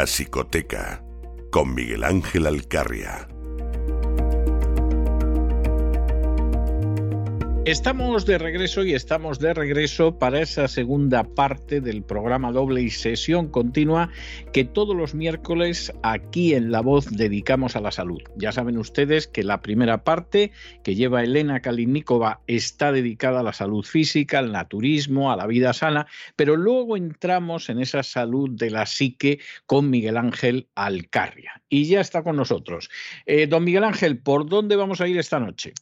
La Psicoteca con Miguel Ángel Alcarria. Estamos de regreso y estamos de regreso para esa segunda parte del programa doble y sesión continua que todos los miércoles aquí en La Voz dedicamos a la salud. Ya saben ustedes que la primera parte que lleva Elena Kalinikova está dedicada a la salud física, al naturismo, a la vida sana, pero luego entramos en esa salud de la psique con Miguel Ángel Alcarria. Y ya está con nosotros. Eh, don Miguel Ángel, ¿por dónde vamos a ir esta noche?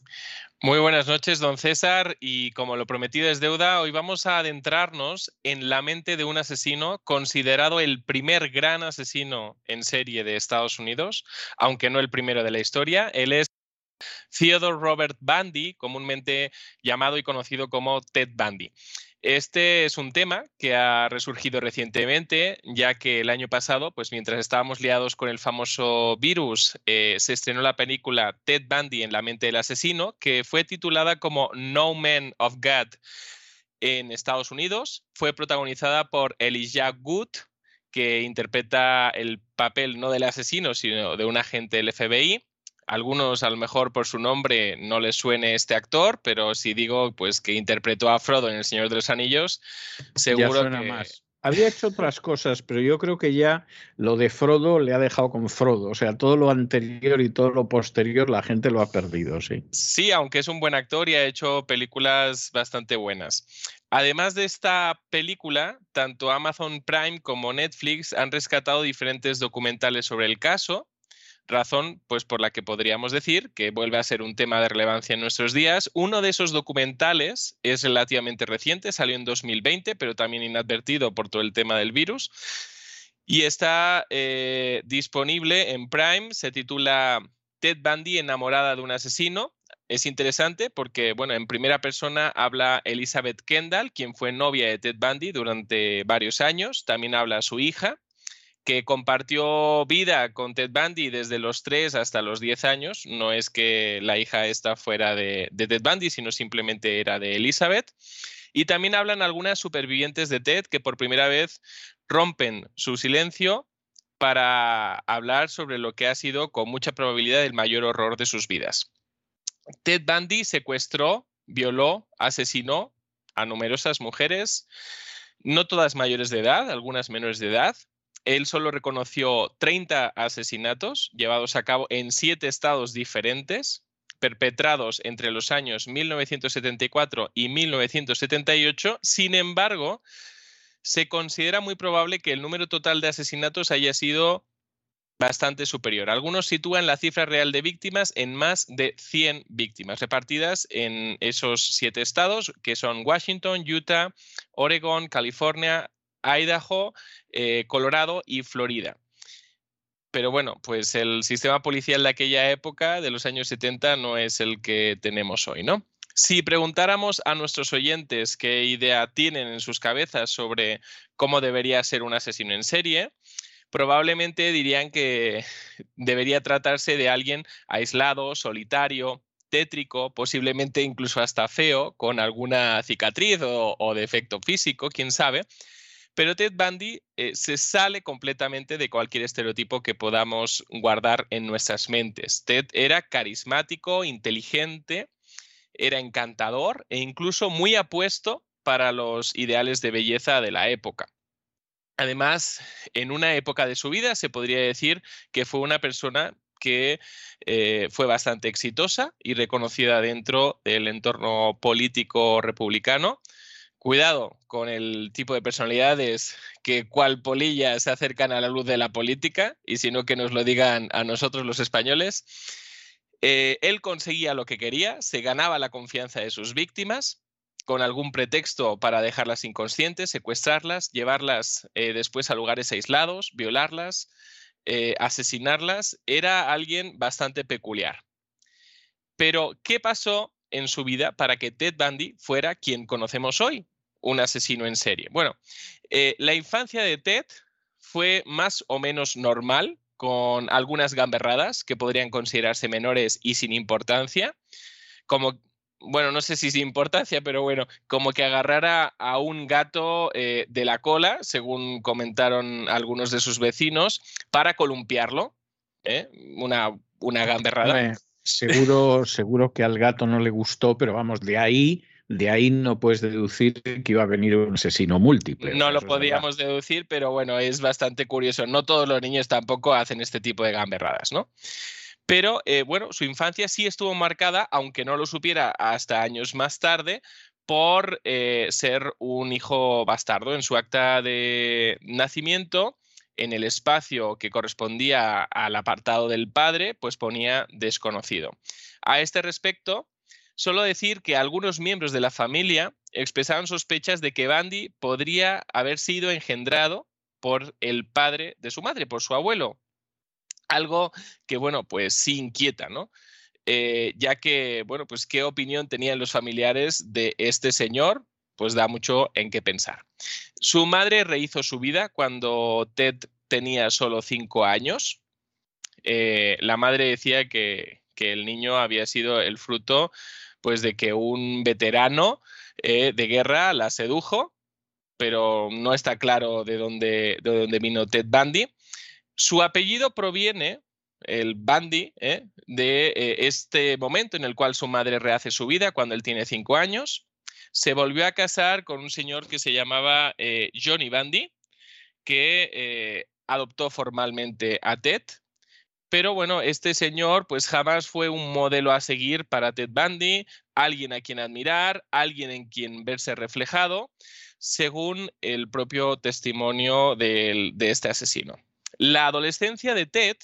Muy buenas noches, don César, y como lo prometido es deuda, hoy vamos a adentrarnos en la mente de un asesino considerado el primer gran asesino en serie de Estados Unidos, aunque no el primero de la historia. Él es Theodore Robert Bundy, comúnmente llamado y conocido como Ted Bundy. Este es un tema que ha resurgido recientemente, ya que el año pasado, pues mientras estábamos liados con el famoso virus, eh, se estrenó la película Ted Bundy en la mente del asesino, que fue titulada como No Man of God en Estados Unidos. Fue protagonizada por Elijah Wood, que interpreta el papel no del asesino, sino de un agente del FBI algunos a lo mejor por su nombre no les suene este actor, pero si digo pues que interpretó a Frodo en El Señor de los Anillos, seguro que había hecho otras cosas, pero yo creo que ya lo de Frodo le ha dejado con Frodo. O sea, todo lo anterior y todo lo posterior la gente lo ha perdido, sí. Sí, aunque es un buen actor y ha hecho películas bastante buenas. Además de esta película, tanto Amazon Prime como Netflix han rescatado diferentes documentales sobre el caso razón pues por la que podríamos decir que vuelve a ser un tema de relevancia en nuestros días. Uno de esos documentales es relativamente reciente, salió en 2020, pero también inadvertido por todo el tema del virus. Y está eh, disponible en Prime, se titula Ted Bundy enamorada de un asesino. Es interesante porque, bueno, en primera persona habla Elizabeth Kendall, quien fue novia de Ted Bundy durante varios años. También habla su hija, que compartió vida con Ted Bundy desde los 3 hasta los 10 años. No es que la hija esta fuera de, Ted Bundy, sino simplemente era de Elizabeth. Y también hablan algunas supervivientes de Ted que por primera vez rompen su silencio para hablar sobre lo que ha sido con mucha probabilidad el mayor horror de sus vidas. Ted Bundy secuestró, violó, asesinó a numerosas mujeres, no todas mayores de edad, algunas menores de edad, él solo reconoció 30 asesinatos llevados a cabo en siete estados diferentes, perpetrados entre los años 1974 y 1978. Sin embargo, se considera muy probable que el número total de asesinatos haya sido bastante superior. Algunos sitúan la cifra real de víctimas en más de 100 víctimas, repartidas en esos siete estados, que son Washington, Utah, Oregon, California, Idaho, eh, Colorado y Florida. Pero bueno, pues el sistema policial de aquella época, de los años 70, no es el que tenemos hoy, ¿no? Si preguntáramos a nuestros oyentes qué idea tienen en sus cabezas sobre cómo debería ser un asesino en serie, probablemente dirían que debería tratarse de alguien aislado, solitario, tétrico, posiblemente incluso hasta feo, con alguna cicatriz o, o defecto físico, quién sabe, pero Ted Bundy eh, se sale completamente de cualquier estereotipo que podamos guardar en nuestras mentes. Ted era carismático, inteligente, era encantador e incluso muy apuesto para los ideales de belleza de la época. Además, en una época de su vida se podría decir que fue una persona que eh, fue bastante exitosa y reconocida dentro del entorno político republicano Cuidado con el tipo de personalidades que cual polilla se acercan a la luz de la política y sino que nos lo digan a nosotros los españoles. Eh, él conseguía lo que quería, se ganaba la confianza de sus víctimas con algún pretexto para dejarlas inconscientes, secuestrarlas, llevarlas eh, después a lugares aislados, violarlas, eh, asesinarlas. Era alguien bastante peculiar. Pero, ¿qué pasó en su vida para que Ted Bundy fuera quien conocemos hoy, un asesino en serie. Bueno, eh, la infancia de Ted fue más o menos normal, con algunas gamberradas que podrían considerarse menores y sin importancia, como, bueno, no sé si sin importancia, pero bueno, como que agarrara a un gato eh, de la cola, según comentaron algunos de sus vecinos, para columpiarlo. ¿eh? Una, una gamberrada. seguro, seguro que al gato no le gustó, pero vamos, de ahí de ahí no puedes deducir que iba a venir un asesino múltiple. No lo podíamos deducir, pero bueno, es bastante curioso. No todos los niños tampoco hacen este tipo de gamberradas, ¿no? Pero eh, bueno, su infancia sí estuvo marcada, aunque no lo supiera hasta años más tarde, por eh, ser un hijo bastardo. En su acta de nacimiento, en el espacio que correspondía al apartado del padre, pues ponía desconocido. A este respecto, Solo decir que algunos miembros de la familia expresaron sospechas de que Bandy podría haber sido engendrado por el padre de su madre, por su abuelo. Algo que, bueno, pues sí inquieta, ¿no? Eh, ya que, bueno, pues qué opinión tenían los familiares de este señor, pues da mucho en qué pensar. Su madre rehizo su vida cuando Ted tenía solo cinco años. Eh, la madre decía que, que el niño había sido el fruto pues de que un veterano eh, de guerra la sedujo, pero no está claro de dónde, de dónde vino Ted Bundy. Su apellido proviene, el Bundy, eh, de eh, este momento en el cual su madre rehace su vida cuando él tiene cinco años. se volvió a casar con un señor que se llamaba Johnny Bundy, que adoptó formalmente a Ted. Pero bueno, este señor pues jamás fue un modelo a seguir para Ted Bundy, alguien a quien admirar, alguien en quien verse reflejado, según el propio testimonio de este asesino. La adolescencia de Ted,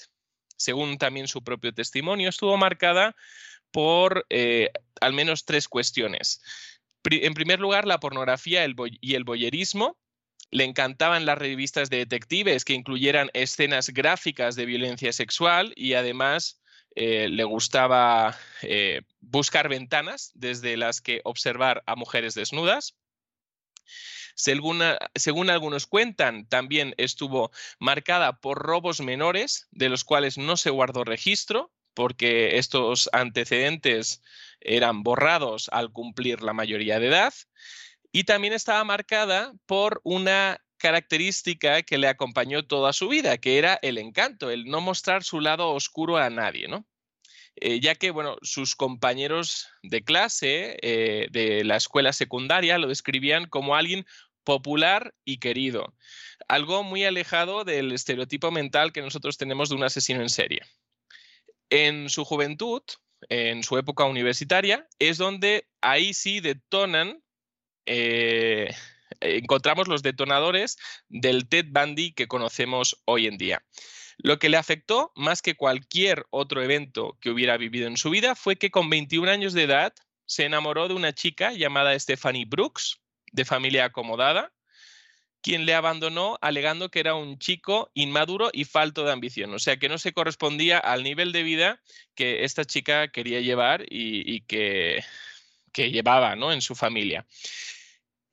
según también su propio testimonio, estuvo marcada por eh, al menos tres cuestiones. En primer lugar, la pornografía y el boyerismo. Le encantaban las revistas de detectives que incluyeran escenas gráficas de violencia sexual y además eh, le gustaba eh, buscar ventanas desde las que observar a mujeres desnudas. Según, según, algunos cuentan, también estuvo marcada por robos menores, de los cuales no se guardó registro, porque estos antecedentes eran borrados al cumplir la mayoría de edad. Y también estaba marcada por una característica que le acompañó toda su vida, que era el encanto, el no mostrar su lado oscuro a nadie, ¿no? Eh, ya que, bueno, sus compañeros de clase eh, de la escuela secundaria lo describían como alguien popular y querido, algo muy alejado del estereotipo mental que nosotros tenemos de un asesino en serie. En su juventud, en su época universitaria, es donde ahí sí detonan, eh, encontramos los detonadores del Ted Bundy que conocemos hoy en día. Lo que le afectó más que cualquier otro evento que hubiera vivido en su vida fue que con 21 años de edad se enamoró de una chica llamada Stephanie Brooks, de familia acomodada, quien le abandonó alegando que era un chico inmaduro y falto de ambición, o sea que no se correspondía al nivel de vida que esta chica quería llevar y, que, que, llevaba ¿no? en su familia.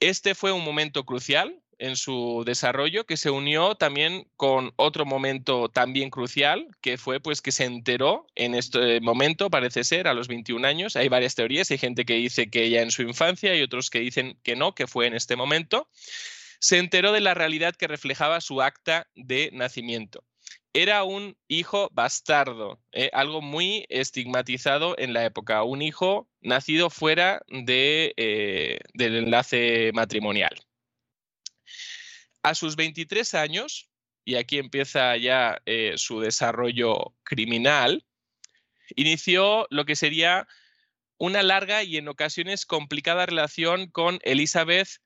Este fue un momento crucial en su desarrollo que se unió también con otro momento también crucial que fue pues que se enteró en este momento parece ser a los 21 años hay varias teorías hay gente que dice que ya en su infancia y otros que dicen que no que fue en este momento se enteró de la realidad que reflejaba su acta de nacimiento. Era un hijo bastardo, eh, algo muy estigmatizado en la época, un hijo nacido fuera de, eh, del enlace matrimonial. A sus 23 años, y aquí empieza ya eh, su desarrollo criminal, inició lo que sería una larga y en ocasiones complicada relación con Elizabeth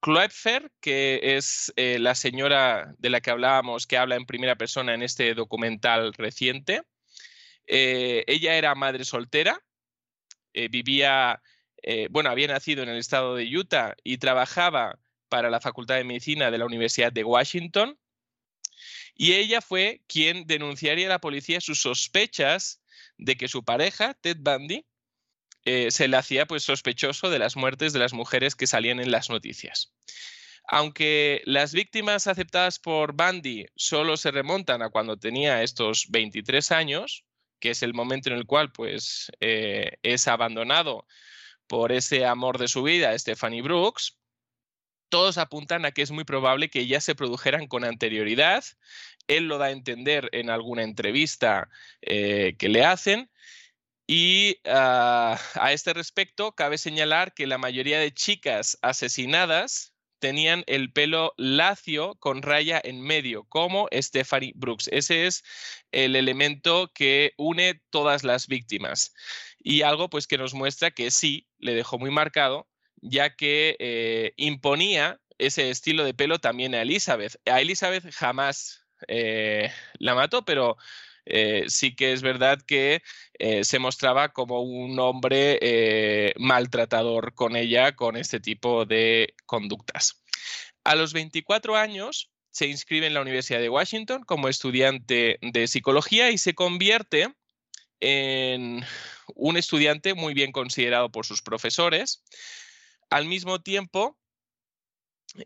Kloepfer, que es eh, la señora de la que hablábamos, que habla en primera persona en este documental reciente. Eh, ella era madre soltera, eh, vivía, bueno, había nacido en el estado de Utah y trabajaba para la Facultad de Medicina de la Universidad de Washington. Y ella fue quien denunciaría a la policía sus sospechas de que su pareja, Ted Bundy, eh, se le hacía pues sospechoso de las muertes de las mujeres que salían en las noticias. Aunque las víctimas aceptadas por Bundy solo se remontan a cuando tenía estos 23 años, que es el momento en el cual pues, eh, es abandonado por ese amor de su vida, Stephanie Brooks, todos apuntan a que es muy probable que ya se produjeran con anterioridad. Él lo da a entender en alguna entrevista eh, que le hacen y ah, a este respecto, cabe señalar que la mayoría de chicas asesinadas tenían el pelo lacio con raya en medio, como Stephanie Brooks. Ese es el elemento que une todas las víctimas. Y algo pues que nos muestra que sí, le dejó muy marcado, ya que eh, imponía ese estilo de pelo también a Elizabeth. A Elizabeth jamás eh, la mató, pero eh, sí que es verdad que eh, se mostraba como un hombre eh, maltratador con ella con este tipo de conductas. A los 24 años se inscribe en la Universidad de Washington como estudiante de psicología y se convierte en un estudiante muy bien considerado por sus profesores. Al mismo tiempo,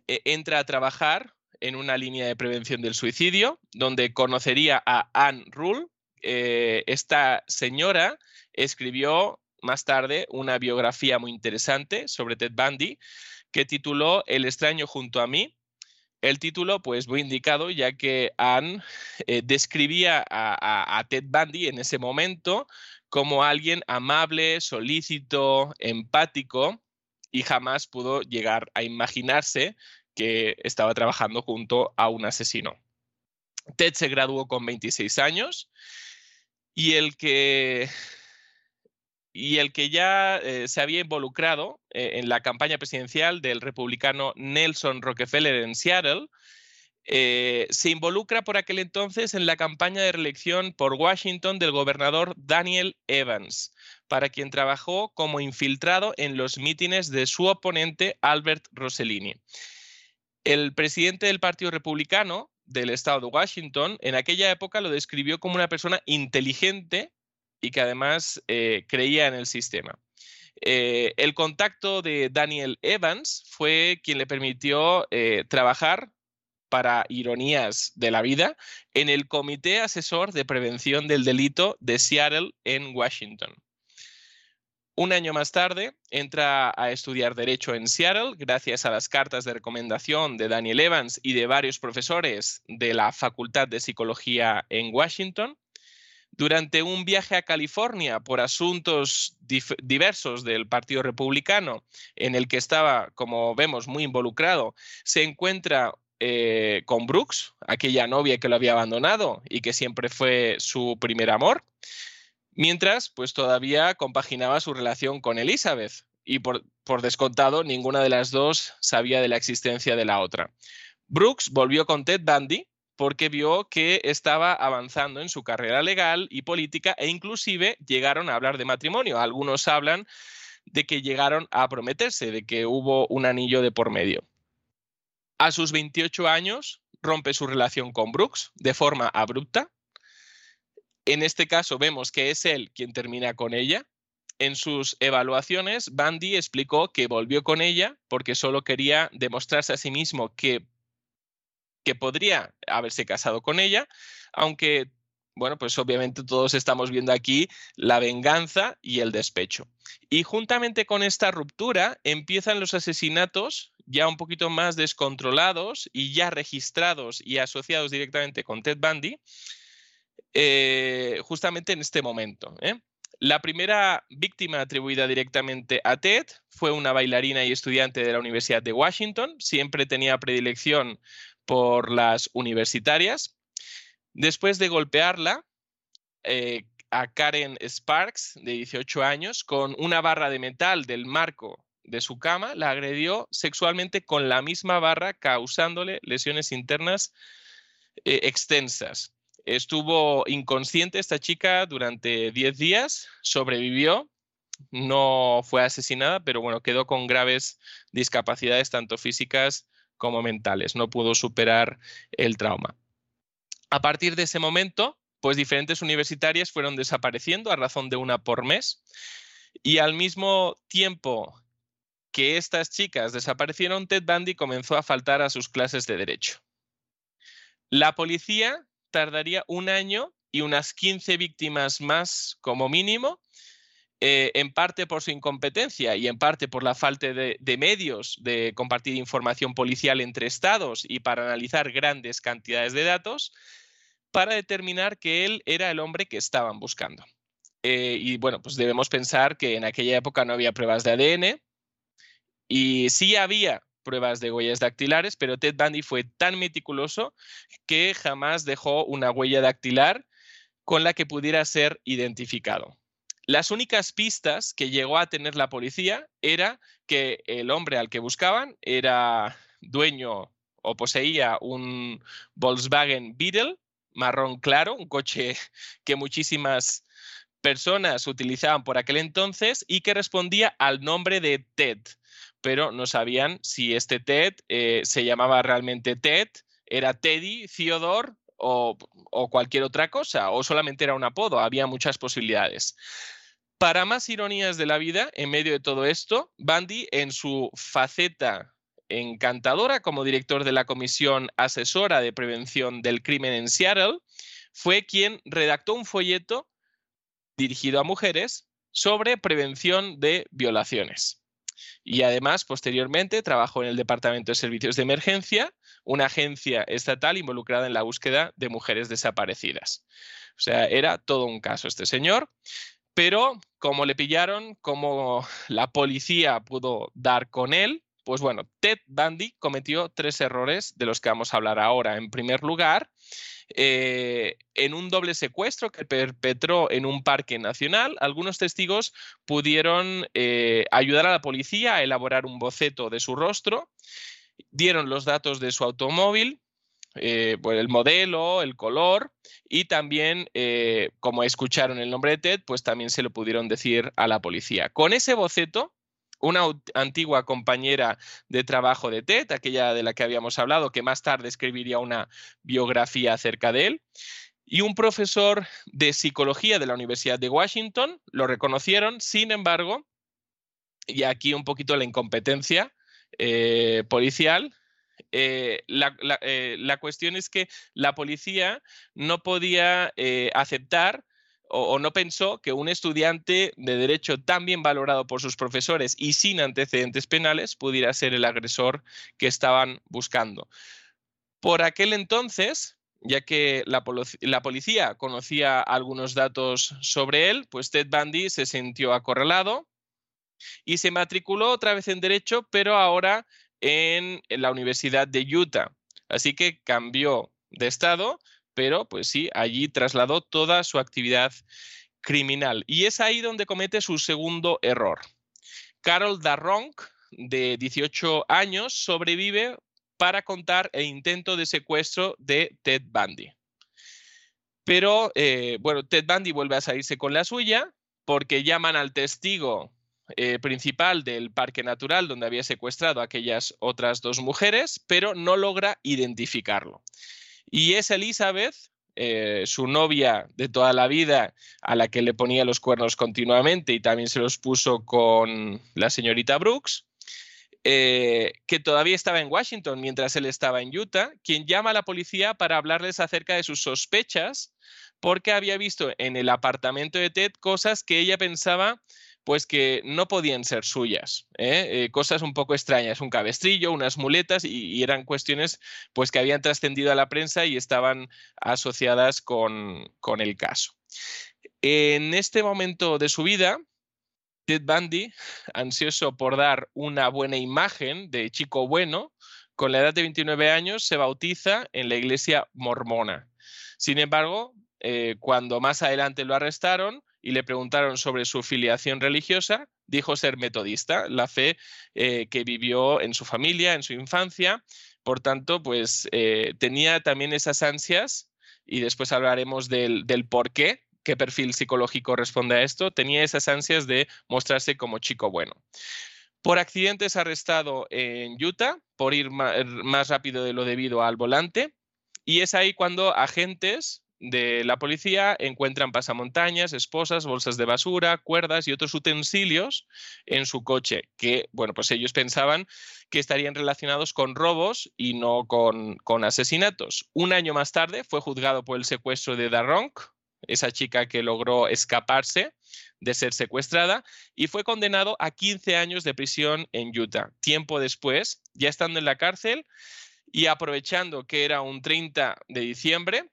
entra a trabajar en una línea de prevención del suicidio, donde conocería a Anne Rule. Eh, esta señora escribió más tarde una biografía muy interesante sobre Ted Bundy que tituló El extraño junto a mí. El título, pues, muy indicado, ya que Anne eh, describía a Ted Bundy en ese momento como alguien amable, solícito, empático, y jamás pudo llegar a imaginarse que estaba trabajando junto a un asesino. Ted se graduó con 26 años y el que, y el que ya eh, se había involucrado eh, en la campaña presidencial del republicano Nelson Rockefeller en Seattle, eh, se involucra por aquel entonces en la campaña de reelección por Washington del gobernador Daniel Evans, para quien trabajó como infiltrado en los mítines de su oponente Albert Rossellini. El presidente del Partido Republicano del estado de Washington en aquella época lo describió como una persona inteligente y que además eh, creía en el sistema. Eh, el contacto de Daniel Evans fue quien le permitió trabajar para ironías de la vida, en el Comité Asesor de Prevención del Delito de Seattle en Washington. Un año más tarde, entra a estudiar Derecho en Seattle gracias a las cartas de recomendación de Daniel Evans y de varios profesores de la Facultad de Psicología en Washington. Durante un viaje a California por asuntos diversos del Partido Republicano, en el que estaba, como vemos, muy involucrado, se encuentra eh, con Brooks, aquella novia que lo había abandonado y que siempre fue su primer amor, mientras pues todavía compaginaba su relación con Elizabeth y por, descontado ninguna de las dos sabía de la existencia de la otra. Brooks volvió con Ted Bundy porque vio que estaba avanzando en su carrera legal y política e inclusive llegaron a hablar de matrimonio. Algunos hablan de que llegaron a prometerse, de que hubo un anillo de por medio. A sus 28 años rompe su relación con Brooks de forma abrupta. En este caso vemos que es él quien termina con ella. En sus evaluaciones, Bandy explicó que volvió con ella porque solo quería demostrarse a sí mismo que, que podría haberse casado con ella, aunque bueno, pues obviamente todos estamos viendo aquí la venganza y el despecho. Y juntamente con esta ruptura empiezan los asesinatos ya un poquito más descontrolados y ya registrados y asociados directamente con Ted Bundy, eh, justamente en este momento. ¿eh? La primera víctima atribuida directamente a Ted fue una bailarina y estudiante de la Universidad de Washington. Siempre tenía predilección por las universitarias. Después de golpearla eh, a Karen Sparks, de 18 años, con una barra de metal del marco de su cama, la agredió sexualmente con la misma barra, causándole lesiones internas extensas. Estuvo inconsciente esta chica durante 10 días, sobrevivió, no fue asesinada, pero bueno, quedó con graves discapacidades tanto físicas como mentales. No pudo superar el trauma. A partir de ese momento, pues diferentes universitarias fueron desapareciendo a razón de una por mes y al mismo tiempo que estas chicas desaparecieron, Ted Bundy comenzó a faltar a sus clases de derecho. La policía tardaría un año y unas 15 víctimas más como mínimo, eh, en parte por su incompetencia y en parte por la falta de, medios de compartir información policial entre estados y para analizar grandes cantidades de datos, para determinar que él era el hombre que estaban buscando. Eh, y bueno, pues debemos pensar que en aquella época no había pruebas de ADN y sí había pruebas de huellas dactilares, pero Ted Bundy fue tan meticuloso que jamás dejó una huella dactilar con la que pudiera ser identificado. Las únicas pistas que llegó a tener la policía era que el hombre al que buscaban era dueño o poseía un Volkswagen Beetle marrón claro, un coche que muchísimas personas utilizaban por aquel entonces y que respondía al nombre de Ted, pero no sabían si este Ted eh, se llamaba realmente Ted, era Teddy, Theodore o, o cualquier otra cosa, o solamente era un apodo, había muchas posibilidades. Para más ironías de la vida, en medio de todo esto, Bundy, en su faceta encantadora como director de la Comisión Asesora de Prevención del Crimen en Seattle, fue quien redactó un folleto dirigido a mujeres sobre prevención de violaciones. Y además, posteriormente, trabajó en el Departamento de Servicios de Emergencia, una agencia estatal involucrada en la búsqueda de mujeres desaparecidas. O sea, era todo un caso este señor. Pero como le pillaron, como la policía pudo dar con él, pues bueno, Ted Bundy cometió tres errores de los que vamos a hablar ahora. En primer lugar, eh, en un doble secuestro que perpetró en un parque nacional, algunos testigos pudieron eh, ayudar a la policía a elaborar un boceto de su rostro, dieron los datos de su automóvil, eh, pues el modelo, el color y también, como escucharon el nombre de Ted, pues también se lo pudieron decir a la policía. Con ese boceto, una antigua compañera de trabajo de Ted, aquella de la que habíamos hablado, que más tarde escribiría una biografía acerca de él, y un profesor de psicología de la Universidad de Washington, lo reconocieron, sin embargo, y aquí un poquito la incompetencia eh, policial, eh, eh, la, cuestión es que la policía no podía aceptar o, no pensó que un estudiante de derecho tan bien valorado por sus profesores y sin antecedentes penales pudiera ser el agresor que estaban buscando. Por aquel entonces, ya que la, policía conocía algunos datos sobre él, pues Ted Bundy se sintió acorralado y se matriculó otra vez en Derecho, pero ahora en la Universidad de Utah. Así que cambió de estado, pero pues sí, allí trasladó toda su actividad criminal. Y es ahí donde comete su segundo error. Carol Darronk, de 18 años, sobrevive para contar el intento de secuestro de Ted Bundy. Pero, eh, bueno, Ted Bundy vuelve a salirse con la suya porque llaman al testigo eh, principal del parque natural donde había secuestrado a aquellas otras dos mujeres, pero no logra identificarlo. Y es Elizabeth, eh, su novia de toda la vida, a la que le ponía los cuernos continuamente y también se los puso con la señorita Brooks, eh, que todavía estaba en Washington mientras él estaba en Utah, quien llama a la policía para hablarles acerca de sus sospechas porque había visto en el apartamento de Ted cosas que ella pensaba pues que no podían ser suyas. ¿eh? Eh, cosas un poco extrañas, un cabestrillo, unas muletas, y, eran cuestiones pues que habían trascendido a la prensa y estaban asociadas con, con el caso. En este momento de su vida, Ted Bundy, ansioso por dar una buena imagen de chico bueno, con la edad de 29 años se bautiza en la iglesia mormona. Sin embargo, eh, cuando más adelante lo arrestaron, y le preguntaron sobre su filiación religiosa, dijo ser metodista, la fe eh, que vivió en su familia, en su infancia. Por tanto, pues eh, tenía también esas ansias, y después hablaremos del, del por qué, qué perfil psicológico responde a esto, tenía esas ansias de mostrarse como chico bueno. Por accidente es arrestado en Utah por ir más rápido de lo debido al volante y es ahí cuando agentes de la policía encuentran pasamontañas, esposas, bolsas de basura, cuerdas y otros utensilios en su coche, que, bueno, pues ellos pensaban que estarían relacionados con robos y no con, con asesinatos. Un año más tarde fue juzgado por el secuestro de Darronk, esa chica que logró escaparse de ser secuestrada, y fue condenado a 15 años de prisión en Utah. Tiempo después, ya estando en la cárcel y aprovechando que era un 30 de diciembre,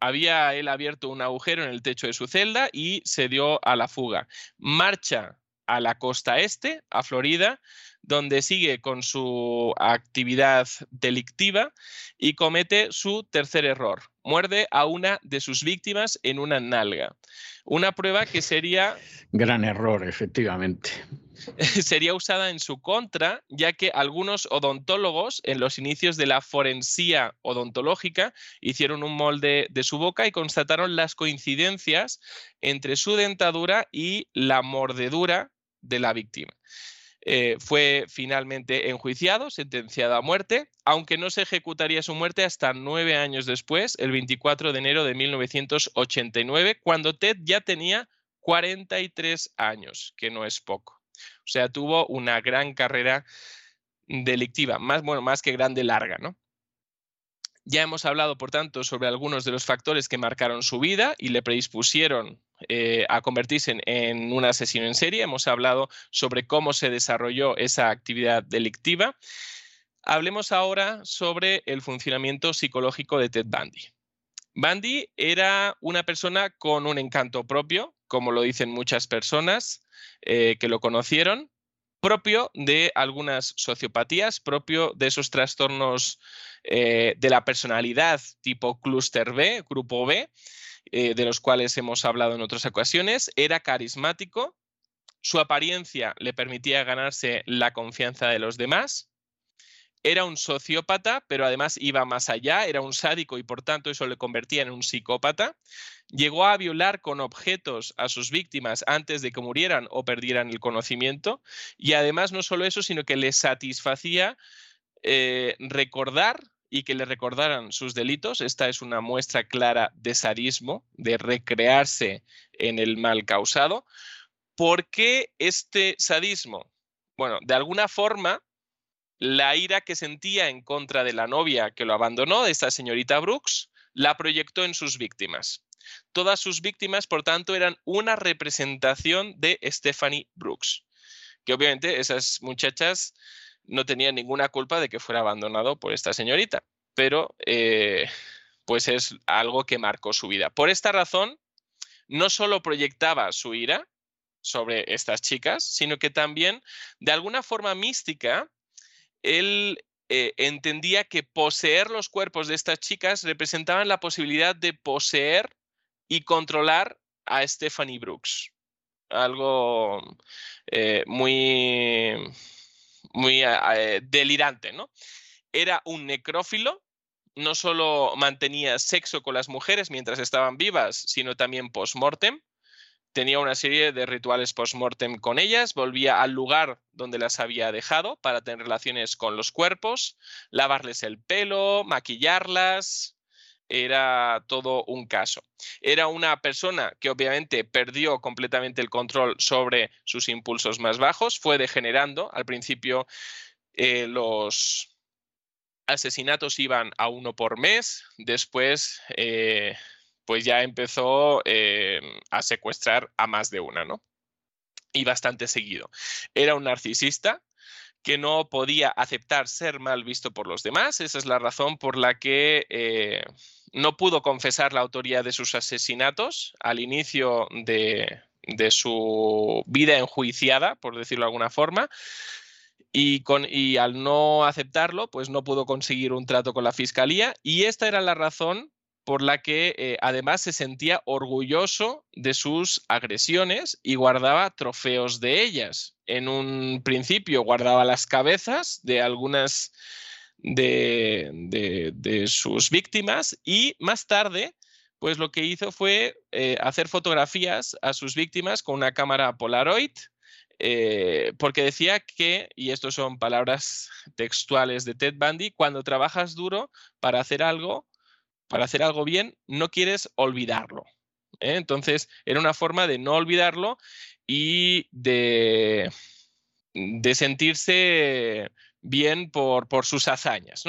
había él abierto un agujero en el techo de su celda y se dio a la fuga. Marcha a la costa este, a Florida, donde sigue con su actividad delictiva y comete su tercer error. Muerde a una de sus víctimas en una nalga. Una prueba que sería... Gran error, efectivamente. sería usada en su contra, ya que algunos odontólogos en los inicios de la forensía odontológica hicieron un molde de su boca y constataron las coincidencias entre su dentadura y la mordedura de la víctima. Eh, fue finalmente enjuiciado, sentenciado a muerte, aunque no se ejecutaría su muerte hasta nueve años después, el 24 de enero de 1989, cuando Ted ya tenía 43 años, que no es poco. O sea, tuvo una gran carrera delictiva, más, bueno, más que grande, larga, ¿no? Ya hemos hablado, por tanto, sobre algunos de los factores que marcaron su vida y le predispusieron eh, a convertirse en, un asesino en serie. Hemos hablado sobre cómo se desarrolló esa actividad delictiva. Hablemos ahora sobre el funcionamiento psicológico de Ted Bundy. Bundy era una persona con un encanto propio, como lo dicen muchas personas eh, que lo conocieron, propio de algunas sociopatías, propio de esos trastornos eh, de la personalidad tipo clúster B, grupo B, eh, de los cuales hemos hablado en otras ocasiones. Era carismático, su apariencia le permitía ganarse la confianza de los demás. Era un sociópata, pero además iba más allá, era un sádico y por tanto eso le convertía en un psicópata. Llegó a violar con objetos a sus víctimas antes de que murieran o perdieran el conocimiento. Y además no solo eso, sino que le satisfacía eh, recordar y que le recordaran sus delitos. Esta es una muestra clara de sadismo, de recrearse en el mal causado. ¿Por qué este sadismo? Bueno, de alguna forma, la ira que sentía en contra de la novia que lo abandonó, de esta señorita Brooks, la proyectó en sus víctimas. Todas sus víctimas, por tanto, eran una representación de Stephanie Brooks, que obviamente esas muchachas no tenían ninguna culpa de que fuera abandonado por esta señorita, pero eh, pues es algo que marcó su vida. Por esta razón, no solo proyectaba su ira, sobre estas chicas, sino que también de alguna forma mística, él eh, entendía que poseer los cuerpos de estas chicas representaban la posibilidad de poseer y controlar a Stephanie Brooks. Algo eh, muy, muy eh, delirante, ¿no? Era un necrófilo, no solo mantenía sexo con las mujeres mientras estaban vivas, sino también post-mortem tenía una serie de rituales post-mortem con ellas, volvía al lugar donde las había dejado para tener relaciones con los cuerpos, lavarles el pelo, maquillarlas, era todo un caso. Era una persona que obviamente perdió completamente el control sobre sus impulsos más bajos, fue degenerando. Al principio eh, los asesinatos iban a uno por mes, después eh, pues ya empezó eh, a secuestrar a más de una, ¿no? Y bastante seguido. Era un narcisista que no podía aceptar ser mal visto por los demás. Esa es la razón por la que eh, no pudo confesar la autoría de sus asesinatos al inicio de, de su vida enjuiciada, por decirlo de alguna forma. Y, con, y, al no aceptarlo, pues no pudo conseguir un trato con la fiscalía. Y esta era la razón por la que eh, además se sentía orgulloso de sus agresiones y guardaba trofeos de ellas. En un principio guardaba las cabezas de algunas de, sus víctimas y más tarde pues lo que hizo fue eh, hacer fotografías a sus víctimas con una cámara Polaroid eh, porque decía que, y estas son palabras textuales de Ted Bundy, cuando trabajas duro para hacer algo, para hacer algo bien, no quieres olvidarlo. ¿eh? Entonces, era una forma de no olvidarlo y de, sentirse bien por, sus hazañas.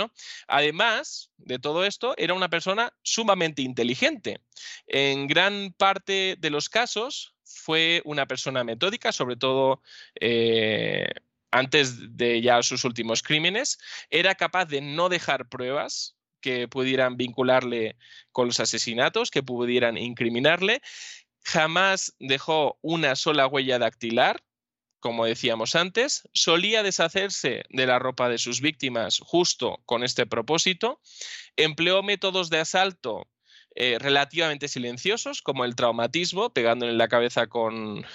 Además de todo esto, era una persona sumamente inteligente. En gran parte de los casos fue una persona metódica, sobre todo eh, antes de ya sus últimos crímenes. Era capaz de no dejar pruebas que pudieran vincularle con los asesinatos, que pudieran incriminarle. Jamás dejó una sola huella dactilar, como decíamos antes. Solía deshacerse de la ropa de sus víctimas justo con este propósito. Empleó métodos de asalto eh, relativamente silenciosos, como el traumatismo, pegándole en la cabeza con,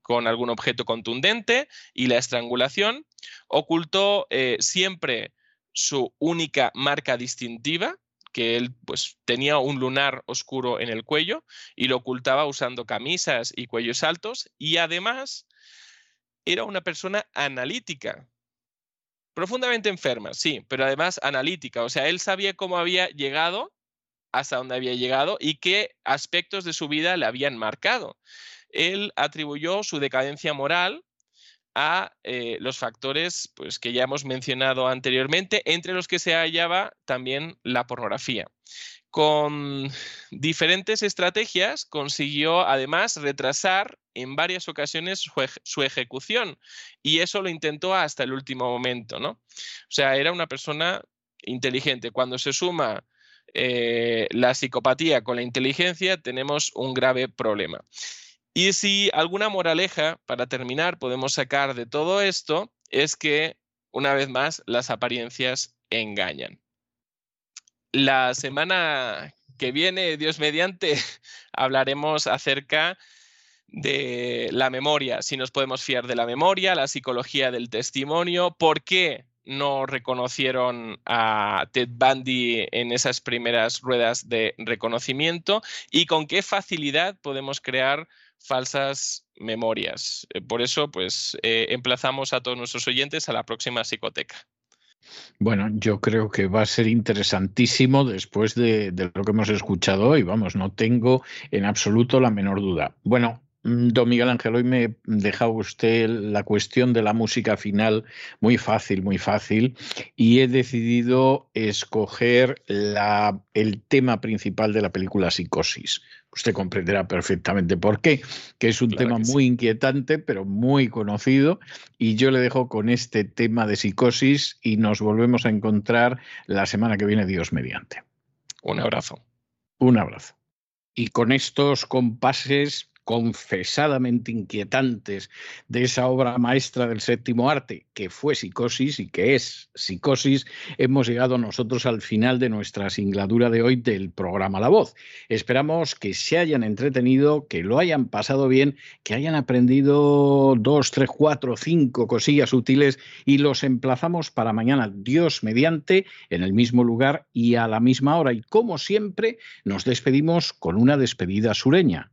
con algún objeto contundente y la estrangulación. Ocultó eh, siempre su única marca distintiva, que él pues tenía un lunar oscuro en el cuello y lo ocultaba usando camisas y cuellos altos y además era una persona analítica. Profundamente enferma, sí, pero además analítica. O sea, él sabía cómo había llegado hasta donde había llegado y qué aspectos de su vida le habían marcado. Él atribuyó su decadencia moral a eh, los factores pues, que ya hemos mencionado anteriormente, entre los que se hallaba también la pornografía. Con diferentes estrategias consiguió además retrasar en varias ocasiones su, ejecución y eso lo intentó hasta el último momento, ¿no? O sea, era una persona inteligente. Cuando se suma eh, la psicopatía con la inteligencia, tenemos un grave problema. Y si alguna moraleja, para terminar, podemos sacar de todo esto, es que, una vez más, las apariencias engañan. La semana que viene, Dios mediante, hablaremos acerca de la memoria, si nos podemos fiar de la memoria, la psicología del testimonio, por qué no reconocieron a Ted Bundy en esas primeras ruedas de reconocimiento y con qué facilidad podemos crear falsas memorias. Eh, por eso, pues, eh, emplazamos a todos nuestros oyentes a la próxima psicoteca. Bueno, yo creo que va a ser interesantísimo después de, lo que hemos escuchado hoy. Vamos, no tengo en absoluto la menor duda. Bueno, Mm, don Miguel Ángel, hoy me deja usted la cuestión de la música final muy fácil, muy fácil, y he decidido escoger el tema principal de la película Psicosis. Usted comprenderá perfectamente por qué, que es un tema muy inquietante, pero muy conocido, y yo le dejo con este tema de Psicosis y nos volvemos a encontrar la semana que viene, Dios mediante. Un abrazo. Un abrazo. Y con estos compases confesadamente inquietantes de esa obra maestra del séptimo arte, que fue Psicosis y que es Psicosis, hemos llegado nosotros al final de nuestra singladura de hoy del programa La Voz. Esperamos que se hayan entretenido, que lo hayan pasado bien, que hayan aprendido dos, tres, cuatro, cinco cosillas útiles y los emplazamos para mañana, Dios mediante, en el mismo lugar y a la misma hora. Y como siempre, nos despedimos con una despedida sureña.